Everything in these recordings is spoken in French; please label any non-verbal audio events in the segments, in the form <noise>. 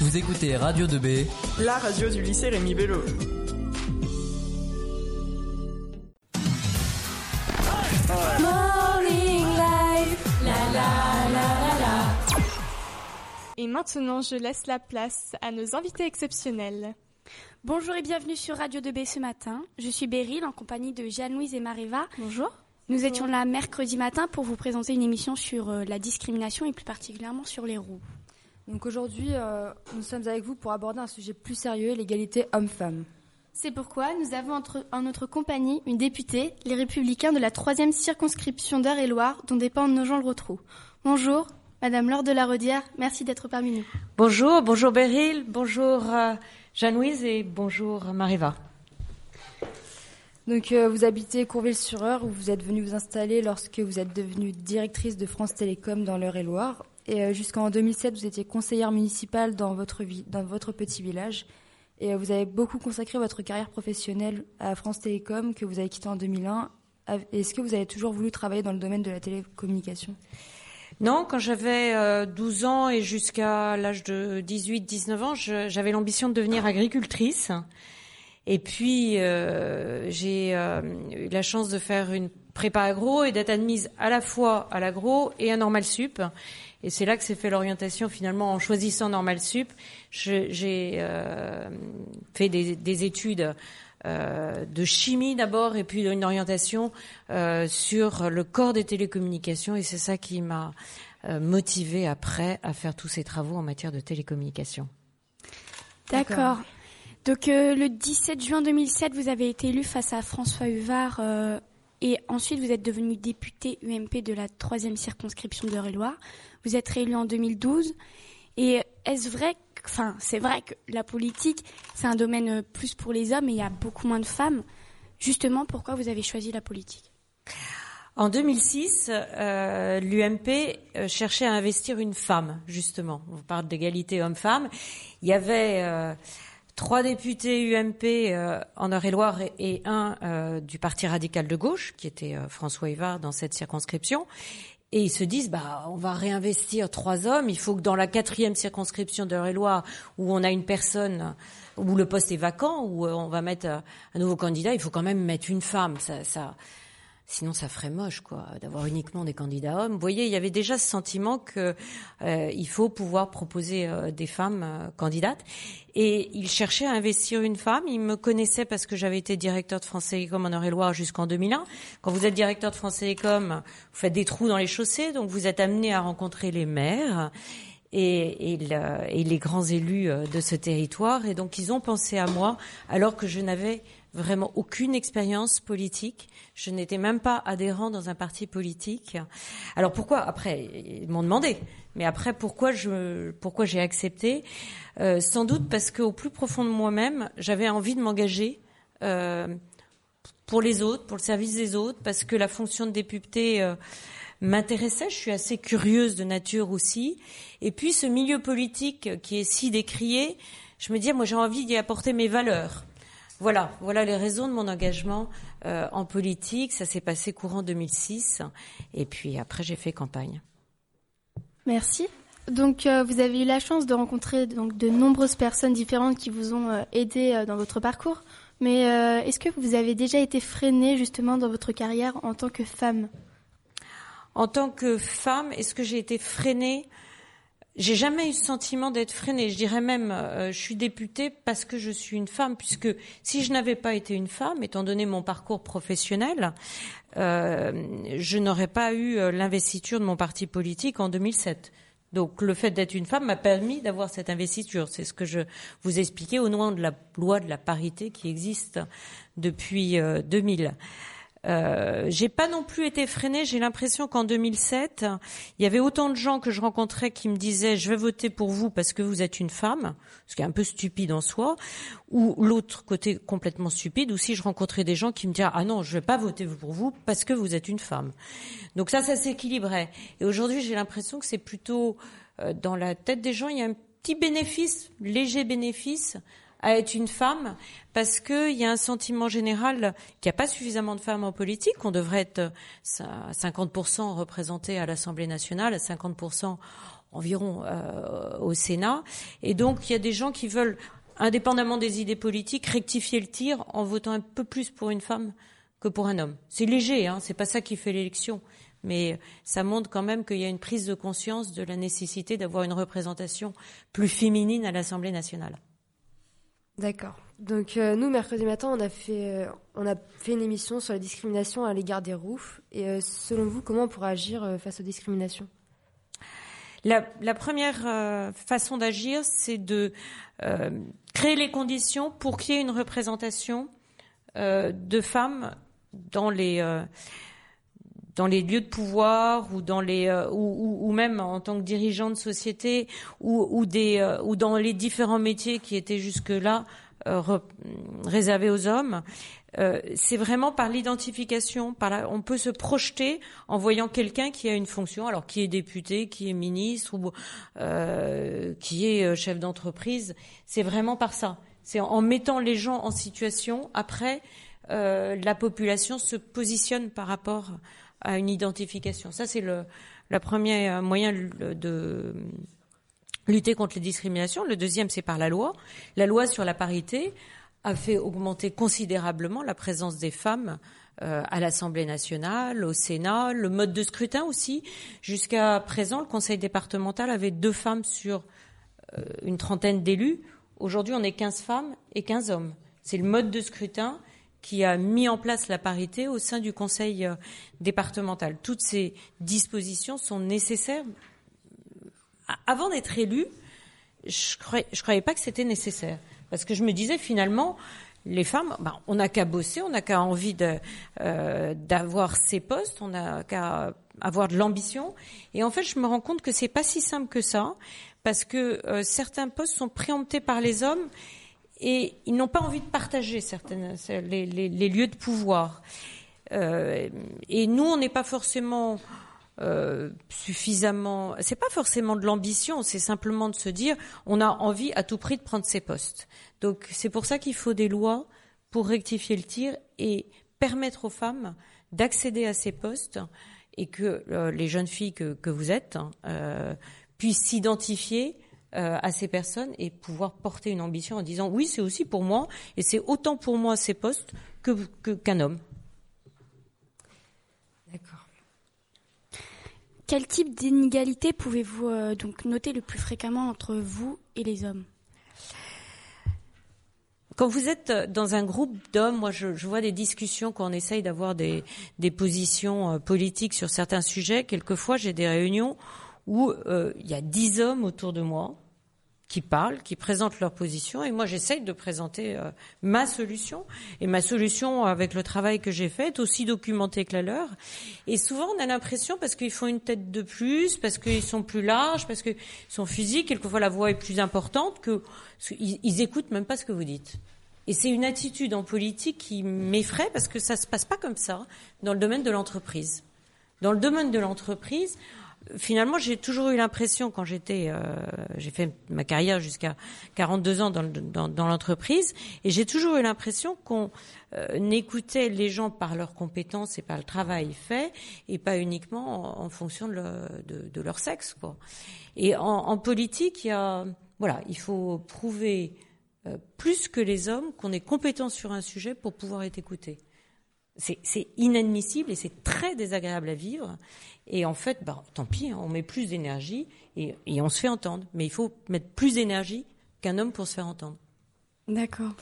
Vous écoutez Radio 2B, la radio du lycée Rémi Bello. Et maintenant, je laisse la place à nos invités exceptionnels. Bonjour et bienvenue sur Radio 2B ce matin. Je suis Beryl en compagnie de Jeanne-Louise et Mariva. Bonjour. Nous étions là mercredi matin pour vous présenter une émission sur euh, la discrimination et plus particulièrement sur les roues. Donc aujourd'hui, euh, nous sommes avec vous pour aborder un sujet plus sérieux, l'égalité homme-femme. C'est pourquoi nous avons entre, en notre compagnie une députée, les Républicains de la troisième circonscription d'Eure-et-Loire, dont dépendent nos gens le Rotrou. Bonjour, Madame Laure de la Rodière, merci d'être parmi nous. Bonjour, bonjour Beryl, bonjour euh, Jeanne-Louise et bonjour Mariva. Donc euh, vous habitez Courville-sur-Eure où vous êtes venue vous installer lorsque vous êtes devenue directrice de France Télécom dans l'Eure-et-Loire. Euh, jusqu'en 2007, vous étiez conseillère municipale dans votre, petit village. Et euh, vous avez beaucoup consacré votre carrière professionnelle à France Télécom que vous avez quitté en 2001. Est-ce que vous avez toujours voulu travailler dans le domaine de la télécommunication? Non, quand j'avais 12 ans et jusqu'à l'âge de 18-19 ans, j'avais l'ambition de devenir agricultrice. Et puis, euh, j'ai euh, eu la chance de faire une prépa agro et d'être admise à la fois à l'agro et à Normal Sup. Et c'est là que s'est fait l'orientation finalement en choisissant Normal Sup. J'ai euh, fait des, des études euh, de chimie d'abord et puis une orientation euh, sur le corps des télécommunications et c'est ça qui m'a euh, motivé après à faire tous ces travaux en matière de télécommunications. D'accord. Donc euh, le 17 juin 2007, vous avez été élu face à François Huvard euh, et ensuite vous êtes devenu député UMP de la troisième circonscription d'Eure-et-Loire. Vous êtes réélu en 2012. Et est-ce vrai, enfin c'est vrai que la politique c'est un domaine plus pour les hommes et il y a beaucoup moins de femmes. Justement, pourquoi vous avez choisi la politique? En 2006, euh, l'UMP euh, cherchait à investir une femme, justement. On parle d'égalité homme-femme. Il y avait euh, trois députés UMP euh, en Eure-et-Loire et, un euh, du Parti radical de gauche, qui était euh, François Hivard dans cette circonscription. Et ils se disent, bah, on va réinvestir trois hommes. Il faut que dans la quatrième circonscription d'Eure-et-Loire, où on a une personne, où le poste est vacant, où on va mettre un nouveau candidat, il faut quand même mettre une femme. Ça, ça, Sinon, ça ferait moche, quoi, d'avoir uniquement des candidats hommes. Vous voyez, il y avait déjà ce sentiment que euh, il faut pouvoir proposer euh, des femmes euh, candidates. Et il cherchait à investir une femme. Il me connaissait parce que j'avais été directeur de France Télécom en Eure-et-Loire jusqu'en 2001. Quand vous êtes directeur de France Télécom, vous faites des trous dans les chaussées, donc vous êtes amené à rencontrer les maires. Et, et, et, les grands élus de ce territoire. Et donc, ils ont pensé à moi alors que je n'avais vraiment aucune expérience politique. Je n'étais même pas adhérent dans un parti politique. Alors pourquoi? Après, ils m'ont demandé. Mais après, pourquoi je, pourquoi j'ai accepté? Euh, Sans doute parce qu'au plus profond de moi-même, j'avais envie de m'engager euh, pour les autres, pour le service des autres, parce que la fonction de député euh, m'intéressait. Je suis assez curieuse de nature aussi. Et puis ce milieu politique qui est si décrié, je me dis, moi j'ai envie d'y apporter mes valeurs. Voilà, voilà les raisons de mon engagement euh, en politique. Ça s'est passé courant 2006, et puis après j'ai fait campagne. Merci. Donc euh, vous avez eu la chance de rencontrer donc de nombreuses personnes différentes qui vous ont euh, aidé dans votre parcours. Mais est-ce que vous avez déjà été freinée justement dans votre carrière en tant que femme? En tant que femme, est-ce que j'ai été freinée? J'ai jamais eu le sentiment d'être freinée. Je dirais même, euh, je suis députée parce que je suis une femme, puisque si je n'avais pas été une femme, étant donné mon parcours professionnel, euh, je n'aurais pas eu euh, l'investiture de mon parti politique en 2007. Donc le fait d'être une femme m'a permis d'avoir cette investiture. C'est ce que je vous expliquais au nom de la loi de la parité qui existe depuis 2000. Euh, j'ai pas non plus été freinée. J'ai l'impression qu'en 2007, il y avait autant de gens que je rencontrais qui me disaient je vais voter pour vous parce que vous êtes une femme, ce qui est un peu stupide en soi, ou l'autre côté complètement stupide, ou si je rencontrais des gens qui me disaient ah non je vais pas voter pour vous parce que vous êtes une femme. Donc ça, ça s'équilibrait. Et aujourd'hui, j'ai l'impression que c'est plutôt euh, dans la tête des gens, il y a un petit bénéfice, léger bénéfice à être une femme parce qu'il y a un sentiment général qu'il n'y a pas suffisamment de femmes en politique, qu'on devrait être à 50% représentées à l'Assemblée nationale, à 50% environ au Sénat. Et donc, il y a des gens qui veulent, indépendamment des idées politiques, rectifier le tir en votant un peu plus pour une femme que pour un homme. C'est léger, hein, c'est pas ça qui fait l'élection, mais ça montre quand même qu'il y a une prise de conscience de la nécessité d'avoir une représentation plus féminine à l'Assemblée nationale. D'accord. Donc euh, nous, mercredi matin, on a fait, euh, on a fait une émission sur la discrimination à l'égard des roufs. Et euh, selon vous, comment on pourrait agir face aux discriminations? La, la, première façon d'agir, c'est de créer les conditions pour qu'il y ait une représentation de femmes dans les dans les lieux de pouvoir ou dans les ou, ou, même en tant que dirigeant de société ou, ou des ou dans les différents métiers qui étaient jusque là euh, réservé aux hommes. Euh, c'est vraiment par l'identification, on peut se projeter en voyant quelqu'un qui a une fonction, alors qui est député, qui est ministre ou euh, qui est chef d'entreprise. C'est vraiment par ça. C'est en mettant les gens en situation. Après, la population se positionne par rapport à une identification. Ça, c'est le, premier moyen de lutter contre les discriminations. Le deuxième, c'est par la loi. La loi sur la parité a fait augmenter considérablement la présence des femmes euh, à l'Assemblée nationale, au Sénat, le mode de scrutin aussi. Jusqu'à présent, le Conseil départemental avait deux femmes sur euh, une trentaine d'élus. Aujourd'hui, on est 15 femmes et 15 hommes. C'est le mode de scrutin qui a mis en place la parité au sein du Conseil euh, départemental. Toutes ces dispositions sont nécessaires avant d'être élue, je croyais, croyais pas que c'était nécessaire. Parce que je me disais finalement, les femmes, ben, on n'a qu'à bosser, on n'a qu'à envie euh, d'avoir ces postes, on n'a qu'à avoir de l'ambition. Et en fait, je me rends compte que c'est pas si simple que ça, parce que euh, certains postes sont préemptés par les hommes et ils n'ont pas envie de partager certaines les, lieux de pouvoir. Euh, et nous, on n'est pas forcément euh, suffisamment. C'est pas forcément de l'ambition, c'est simplement de se dire on a envie à tout prix de prendre ses postes. Donc c'est pour ça qu'il faut des lois pour rectifier le tir et permettre aux femmes d'accéder à ces postes et que euh, les jeunes filles que, vous êtes hein, euh, puissent s'identifier à ces personnes et pouvoir porter une ambition en disant oui c'est aussi pour moi et c'est autant pour moi ces postes que qu'un homme. Quel type d'inégalité pouvez-vous euh, donc noter le plus fréquemment entre vous et les hommes? Quand vous êtes dans un groupe d'hommes, moi je, vois des discussions quand on essaye d'avoir des, des, positions euh, politiques sur certains sujets. Quelquefois j'ai des réunions où euh, il y a dix hommes autour de moi qui parlent, qui présentent leur position, et moi j'essaye de présenter euh, ma solution. Et ma solution, avec le travail que j'ai fait, est aussi documentée que la leur. Et souvent, on a l'impression, parce qu'ils font une tête de plus, parce qu'ils sont plus larges, parce qu'ils sont physiques, quelquefois la voix est plus importante, que ils, écoutent même pas ce que vous dites. Et c'est une attitude en politique qui m'effraie, parce que ça se passe pas comme ça dans le domaine de l'entreprise. Dans le domaine de l'entreprise, finalement, j'ai toujours eu l'impression, quand j'étais, euh, j'ai fait ma carrière jusqu'à 42 ans dans, l'entreprise, et j'ai toujours eu l'impression qu'on euh, écoutait les gens par leurs compétences et par le travail fait, et pas uniquement en, fonction de, leur sexe. Quoi. Et en, politique, il y a, voilà, il faut prouver euh, plus que les hommes qu'on est compétent sur un sujet pour pouvoir être écouté. C'est inadmissible et c'est très désagréable à vivre. Et en fait, bah, tant pis, hein, on met plus d'énergie et, on se fait entendre. Mais il faut mettre plus d'énergie qu'un homme pour se faire entendre. D'accord.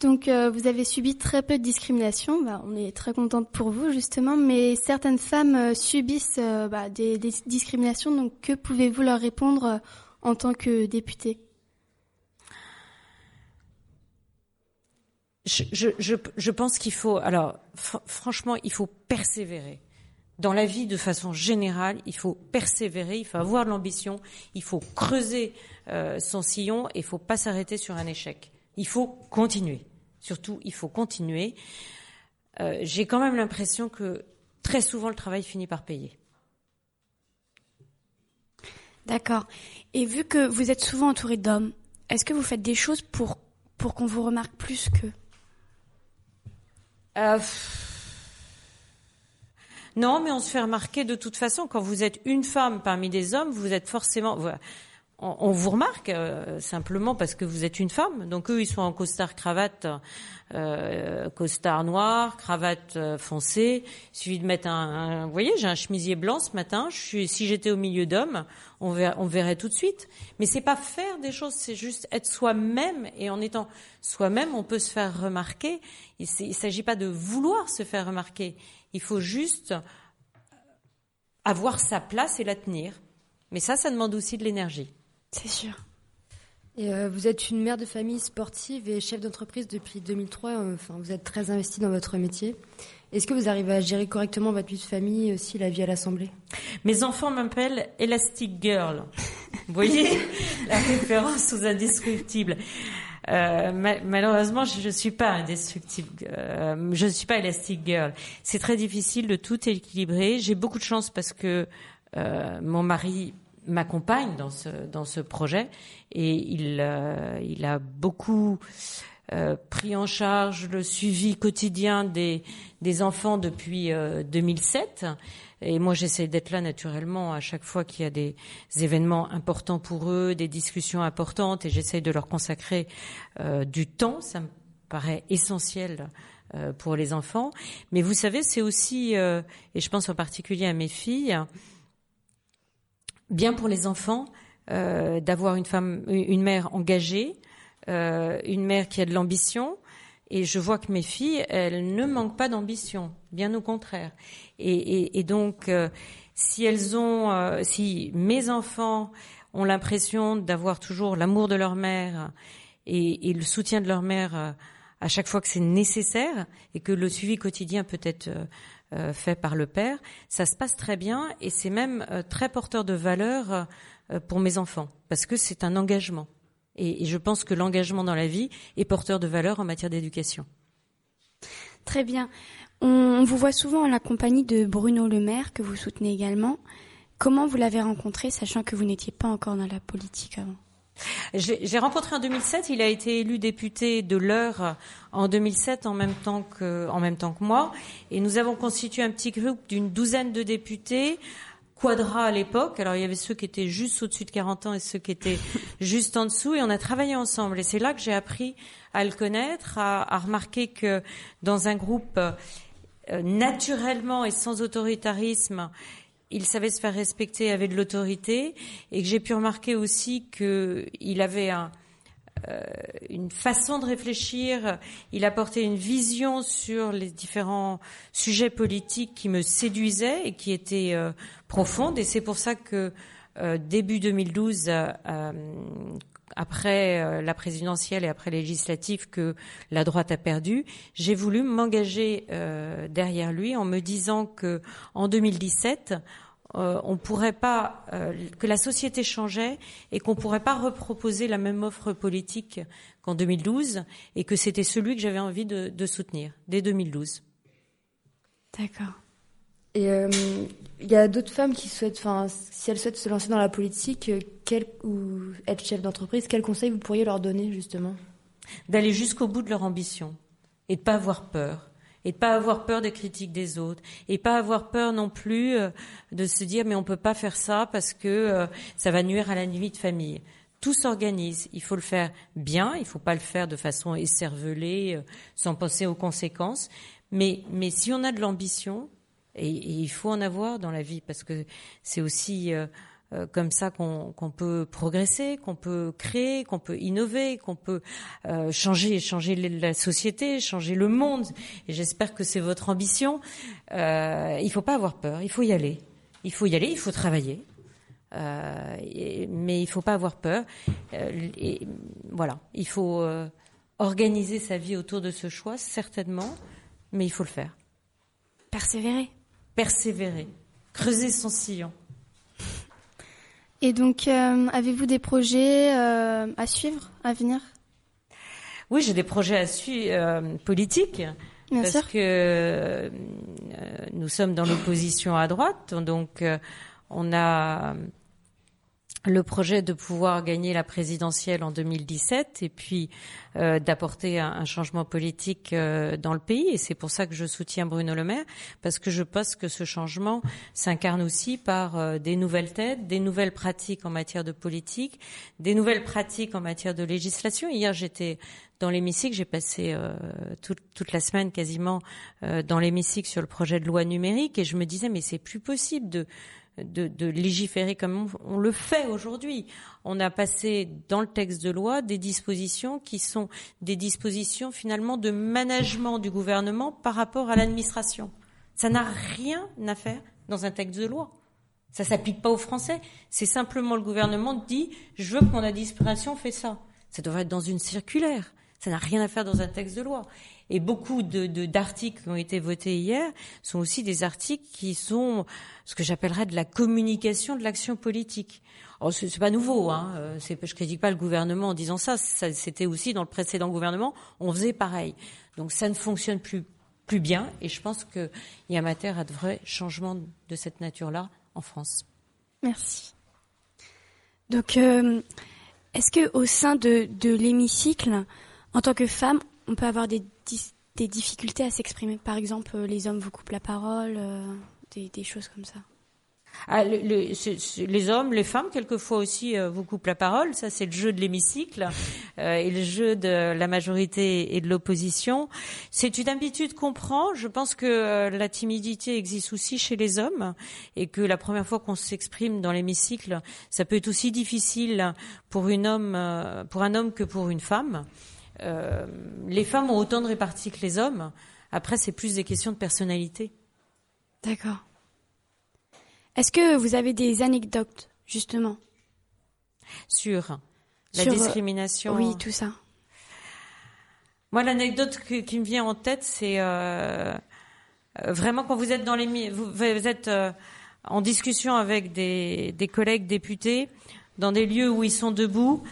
Donc euh, vous avez subi très peu de discrimination, bah, on est très contente pour vous justement, mais certaines femmes euh, subissent euh, bah, des, discriminations, donc que pouvez-vous leur répondre en tant que députée? Je, pense qu'il faut, alors franchement, il faut persévérer dans la vie de façon générale, il faut persévérer, il faut avoir de l'ambition, il faut creuser euh, son sillon et il faut pas s'arrêter sur un échec. Il faut continuer. Surtout, il faut continuer. Euh, j'ai quand même l'impression que très souvent le travail finit par payer. D'accord. Et vu que vous êtes souvent entouré d'hommes, est-ce que vous faites des choses pour, pour qu'on vous remarque plus qu'eux? Euh, Non, mais on se fait remarquer de toute façon. Quand vous êtes une femme parmi des hommes, vous êtes forcément. On, vous remarque euh, simplement parce que vous êtes une femme. Donc eux, ils sont en costard cravate, euh, costard noir, cravate euh, foncée. Il suffit de mettre un. vous voyez, j'ai un chemisier blanc ce matin. Si j'étais au milieu d'hommes, on on verrait tout de suite. Mais c'est pas faire des choses, c'est juste être soi-même. Et en étant soi-même, on peut se faire remarquer. Il ne s'agit pas de vouloir se faire remarquer. Il faut juste avoir sa place et la tenir. Mais ça, ça demande aussi de l'énergie. C'est sûr. Et euh, vous êtes une mère de famille sportive et chef d'entreprise depuis 2003. Euh, enfin, vous êtes très investie dans votre métier. Est-ce que vous arrivez à gérer correctement votre vie de famille et aussi la vie à l'Assemblée? Mes enfants m'appellent Elastic Girl. <laughs> vous voyez la référence aux indestructibles. Euh, malheureusement, je ne suis pas indestructible. Euh, je ne suis pas Elastic Girl. C'est très difficile de tout équilibrer. J'ai beaucoup de chance parce que euh, mon mari m'accompagne dans ce dans ce projet et il euh, il a beaucoup euh, pris en charge le suivi quotidien des des enfants depuis 2007 et moi, j'essaie d'être là naturellement à chaque fois qu'il y a des événements importants pour eux, des discussions importantes, et j'essaie de leur consacrer euh, du temps. Ça me paraît essentiel euh, pour les enfants. Mais vous savez, c'est aussi, euh, et je pense en particulier à mes filles, bien pour les enfants d'avoir une femme, une mère engagée, une mère qui a de l'ambition, et je vois que mes filles, elles ne manquent pas d'ambition, bien au contraire. Et, donc, euh, si elles ont, euh, si mes enfants ont l'impression d'avoir toujours l'amour de leur mère et, le soutien de leur mère euh, à chaque fois que c'est nécessaire et que le suivi quotidien peut être fait par le père, ça se passe très bien et c'est même très porteur de valeur pour mes enfants parce que c'est un engagement. Et, je pense que l'engagement dans la vie est porteur de valeur en matière d'éducation. Très bien. On vous voit souvent en la compagnie de Bruno Le Maire, que vous soutenez également. Comment vous l'avez rencontré, sachant que vous n'étiez pas encore dans la politique avant? J'ai rencontré en 2007. Il a été élu député de l'Eure en 2007 en même temps que en même temps que moi, et nous avons constitué un petit groupe d'une douzaine de députés Quadra à l'époque. Alors il y avait ceux qui étaient juste au-dessus de 40 ans et ceux qui étaient <laughs> juste en dessous. Et on a travaillé ensemble. Et c'est là que j'ai appris à le connaître, à, remarquer que dans un groupe euh, naturellement et sans autoritarisme, il savait se faire respecter, avait de l'autorité, et que j'ai pu remarquer aussi qu'il avait euh, une façon de réfléchir, il apportait une vision sur les différents sujets politiques qui me séduisaient et qui étaient euh, profondes. Et c'est pour ça que euh, début 2012, après la présidentielle et après législative que la droite a perdu, j'ai voulu m'engager derrière lui en me disant que en 2017, euh, on pourrait pas euh, que la société changeait et qu'on pourrait pas reproposer la même offre politique qu'en 2012 et que c'était celui que j'avais envie de, soutenir dès 2012. D'accord. Et euh, il y a d'autres femmes qui souhaitent, enfin, si elles souhaitent se lancer dans la politique, quel, ou être chef d'entreprise, quel conseil vous pourriez leur donner justement? D'aller jusqu'au bout de leur ambition et de pas avoir peur et de pas avoir peur des critiques des autres et pas avoir peur non plus euh, de se dire mais on peut pas faire ça parce que euh, ça va nuire à la nuit de famille. Tout s'organise. Il faut le faire bien. Il faut pas le faire de façon écervelée, euh, sans penser aux conséquences. Mais, mais si on a de l'ambition, et, il faut en avoir dans la vie parce que c'est aussi euh, comme ça qu'on peut progresser, qu'on peut créer, qu'on peut innover, qu'on peut euh, changer, changer la société, changer le monde. Et j'espère que c'est votre ambition. Euh, il faut pas avoir peur, il faut y aller. Il faut y aller, il faut travailler. Euh, mais il faut pas avoir peur. et voilà, il faut organiser sa vie autour de ce choix, certainement, mais il faut le faire. Persévérer. Persévérer. Creuser son sillon. Et donc, euh, avez-vous des projets euh, à suivre, à venir? Oui, j'ai des projets à suivre euh, politiques. Bien parce que nous sommes dans l'opposition à droite, donc on a le projet de pouvoir gagner la présidentielle en 2017 et puis euh, d'apporter un, changement politique euh, dans le pays. Et c'est pour ça que je soutiens Bruno Le Maire, parce que je pense que ce changement s'incarne aussi par euh, des nouvelles têtes, des nouvelles pratiques en matière de politique, des nouvelles pratiques en matière de législation. Hier, j'étais dans l'hémicycle, j'ai passé toute, toute, la semaine quasiment dans l'hémicycle sur le projet de loi numérique, et je me disais, mais c'est plus possible de de, légiférer comme on, le fait aujourd'hui. On a passé dans le texte de loi des dispositions qui sont des dispositions finalement de management du gouvernement par rapport à l'administration. Ça n'a rien à faire dans un texte de loi. Ça s'applique pas aux Français. C'est simplement le gouvernement dit je veux que mon administration fait ça. Ça devrait être dans une circulaire. Ça n'a rien à faire dans un texte de loi. Et beaucoup d'articles qui ont été votés hier sont aussi des articles qui sont ce que j'appellerais de la communication de l'action politique. Oh, c'est, c'est pas nouveau, hein. Euh, je critique pas le gouvernement en disant ça. C'était aussi dans le précédent gouvernement, on faisait pareil. Donc ça ne fonctionne plus plus bien. Et je pense qu'il y a matière à de vrais changements de cette nature-là en France. Merci. Donc, euh, est-ce que au sein de l'hémicycle, en tant que femme, on peut avoir des, des difficultés à s'exprimer. Par exemple, euh, les hommes vous coupent la parole, euh, des, choses comme ça. Ah, le, les hommes, les femmes, quelquefois aussi, euh, vous coupent la parole. Ça, c'est le jeu de l'hémicycle et le jeu de la majorité et de l'opposition. C'est une habitude qu'on prend. Je pense que la timidité existe aussi chez les hommes et que la première fois qu'on s'exprime dans l'hémicycle, ça peut être aussi difficile pour un homme que pour une femme. Euh, les femmes ont autant de réparties que les hommes. Après, c'est plus des questions de personnalité. D'accord. Est-ce que vous avez des anecdotes, justement? Sur la euh, discrimination Oui, tout ça. Moi, l'anecdote qui me vient en tête, c'est euh, vraiment quand vous êtes dans les vous, êtes en discussion avec des, des, collègues députés dans des lieux où ils sont debout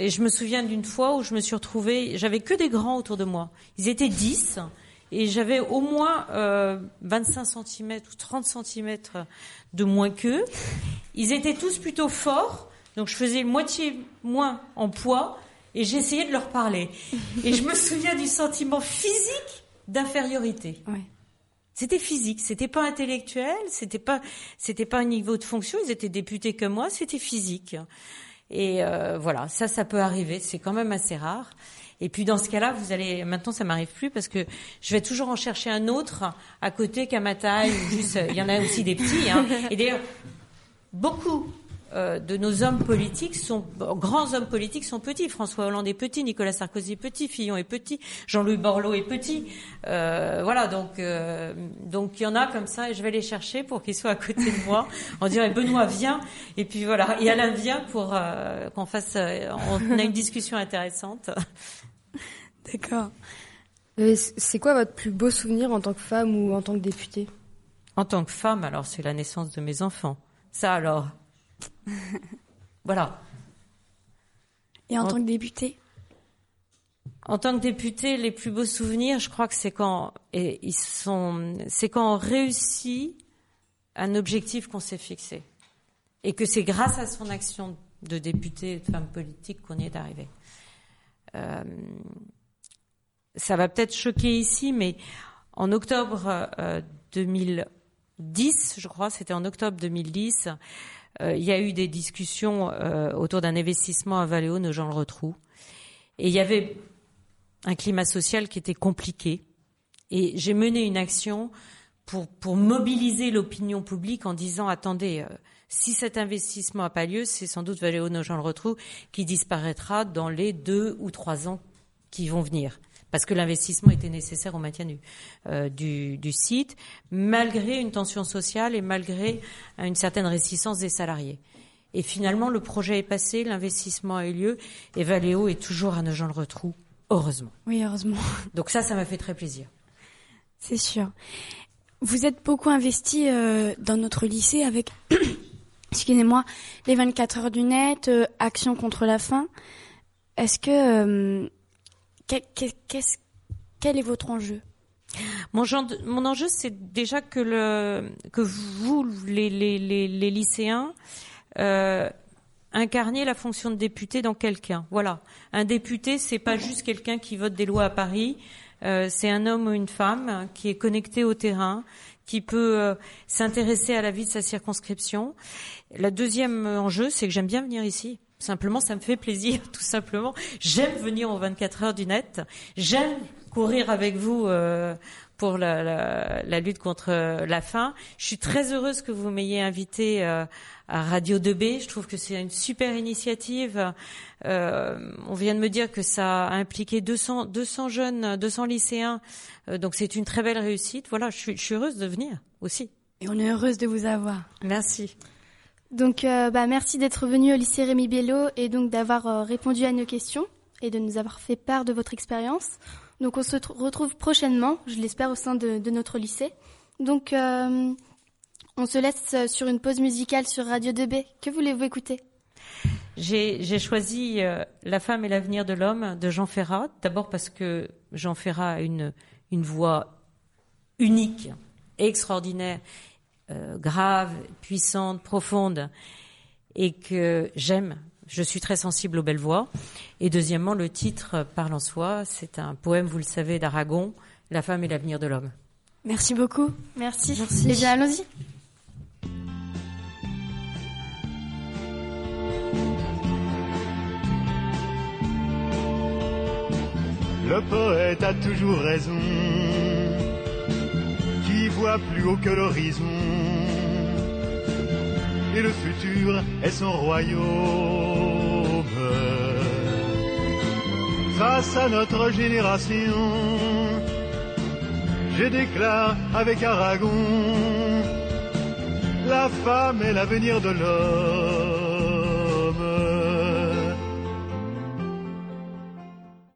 et je me souviens d'une fois où je me suis retrouvée, j'avais que des grands autour de moi. Ils étaient 10 et j'avais au moins euh, 25 cm ou 30 cm de moins qu'eux. Ils étaient tous plutôt forts, donc je faisais moitié moins en poids et j'essayais de leur parler. Et je me souviens du sentiment physique d'infériorité. C'était physique, c'était pas intellectuel, c'était pas, c'était pas un niveau de fonction. Ils étaient députés comme moi, c'était physique. Et euh, voilà, ça, ça peut arriver. C'est quand même assez rare. Et puis dans ce cas-là, vous allez maintenant ça m'arrive plus parce que je vais toujours en chercher un autre à côté qu'à ma taille. juste, il y en a aussi des petits. Hein. Et d'ailleurs, beaucoup euh, de nos hommes politiques sont grands hommes politiques sont petits. François Hollande est petit, Nicolas Sarkozy est petit, Fillon est petit, Jean-Louis Borloo est petit. Euh, voilà, donc euh, donc il y en a comme ça et je vais les chercher pour qu'ils soient à côté de moi. On dirait Benoît vient et puis voilà, et Alain vient pour qu'on fasse on a une discussion intéressante. D'accord. C'est quoi votre plus beau souvenir en tant que femme ou en tant que députée? En tant que femme, alors c'est la naissance de mes enfants. Ça alors, <laughs> voilà. Et en, tant que député En tant que député, les plus beaux souvenirs, je crois que c'est quand et ils sont, c'est quand on réussit un objectif qu'on s'est fixé, et que c'est grâce à son action de député et de femme politique qu'on y est arrivé. Euh, ça va peut-être choquer ici, mais en octobre 2010, euh, je crois, c'était en octobre 2010, euh, il y a eu des discussions euh, autour d'un investissement à Valéo, nos gens le retrouvent. Et il y avait un climat social qui était compliqué. Et j'ai mené une action pour, mobiliser l'opinion publique en disant attendez, euh, si cet investissement n'a pas lieu, c'est sans doute Valéo nos gens le retrouvent qui disparaîtra dans les deux ou trois ans qui vont venir parce que l'investissement était nécessaire au maintien du, euh, du, du, site, malgré une tension sociale et malgré une certaine réticence des salariés. Et finalement, le projet est passé, l'investissement a eu lieu, et Valéo est toujours à Nogent-le-Retrou, heureusement. Oui, heureusement. <laughs> Donc ça, ça m'a fait très plaisir. C'est sûr. Vous êtes beaucoup investi euh, dans notre lycée avec, <coughs> excusez-moi, les 24 heures du net, euh, Action contre la faim. Est-ce que quel est votre enjeu? Mon, enjeu, c'est déjà que, vous, les, lycéens, euh, incarner la fonction de député dans quelqu'un. Voilà. Un député, c'est pas juste quelqu'un qui vote des lois à Paris. Euh, c'est un homme ou une femme qui est connecté au terrain, qui peut euh, s'intéresser à la vie de sa circonscription. Le deuxième enjeu, c'est que j'aime bien venir ici. Simplement, ça me fait plaisir, <laughs> tout simplement. J'aime venir aux 24 heures du net. J'aime courir avec vous euh, pour la, la, la, lutte contre la faim. Je suis très heureuse que vous m'ayez invité euh, à Radio 2B. Je trouve que c'est une super initiative. Euh, on vient de me dire que ça a impliqué 200, 200 jeunes, 200 lycéens. Euh, donc c'est une très belle réussite. Voilà, je suis, je suis, heureuse de venir aussi. Et on est heureuse de vous avoir. Merci. Donc, euh, bah, merci d'être venu au lycée Rémi Bello et donc d'avoir euh, répondu à nos questions et de nous avoir fait part de votre expérience. Donc, on se retrouve prochainement, je l'espère, au sein de, notre lycée. Donc, euh, on se laisse sur une pause musicale sur Radio 2B. Que voulez-vous écouter? J'ai choisi La femme et l'avenir de l'homme de Jean Ferrat. D'abord parce que Jean Ferrat a une, une voix unique, extraordinaire, euh, grave, puissante, profonde, et que j'aime. Je suis très sensible aux belles voix. Et deuxièmement, le titre parle en soi. C'est un poème, vous le savez, d'Aragon, La femme et l'avenir de l'homme. Merci beaucoup. Merci. Merci. Eh bien, allons-y. Le poète a toujours raison, voit plus haut que l'horizon. Et le futur est son royaume. Face à notre génération, je déclare avec Aragon, la femme est l'avenir de l'homme.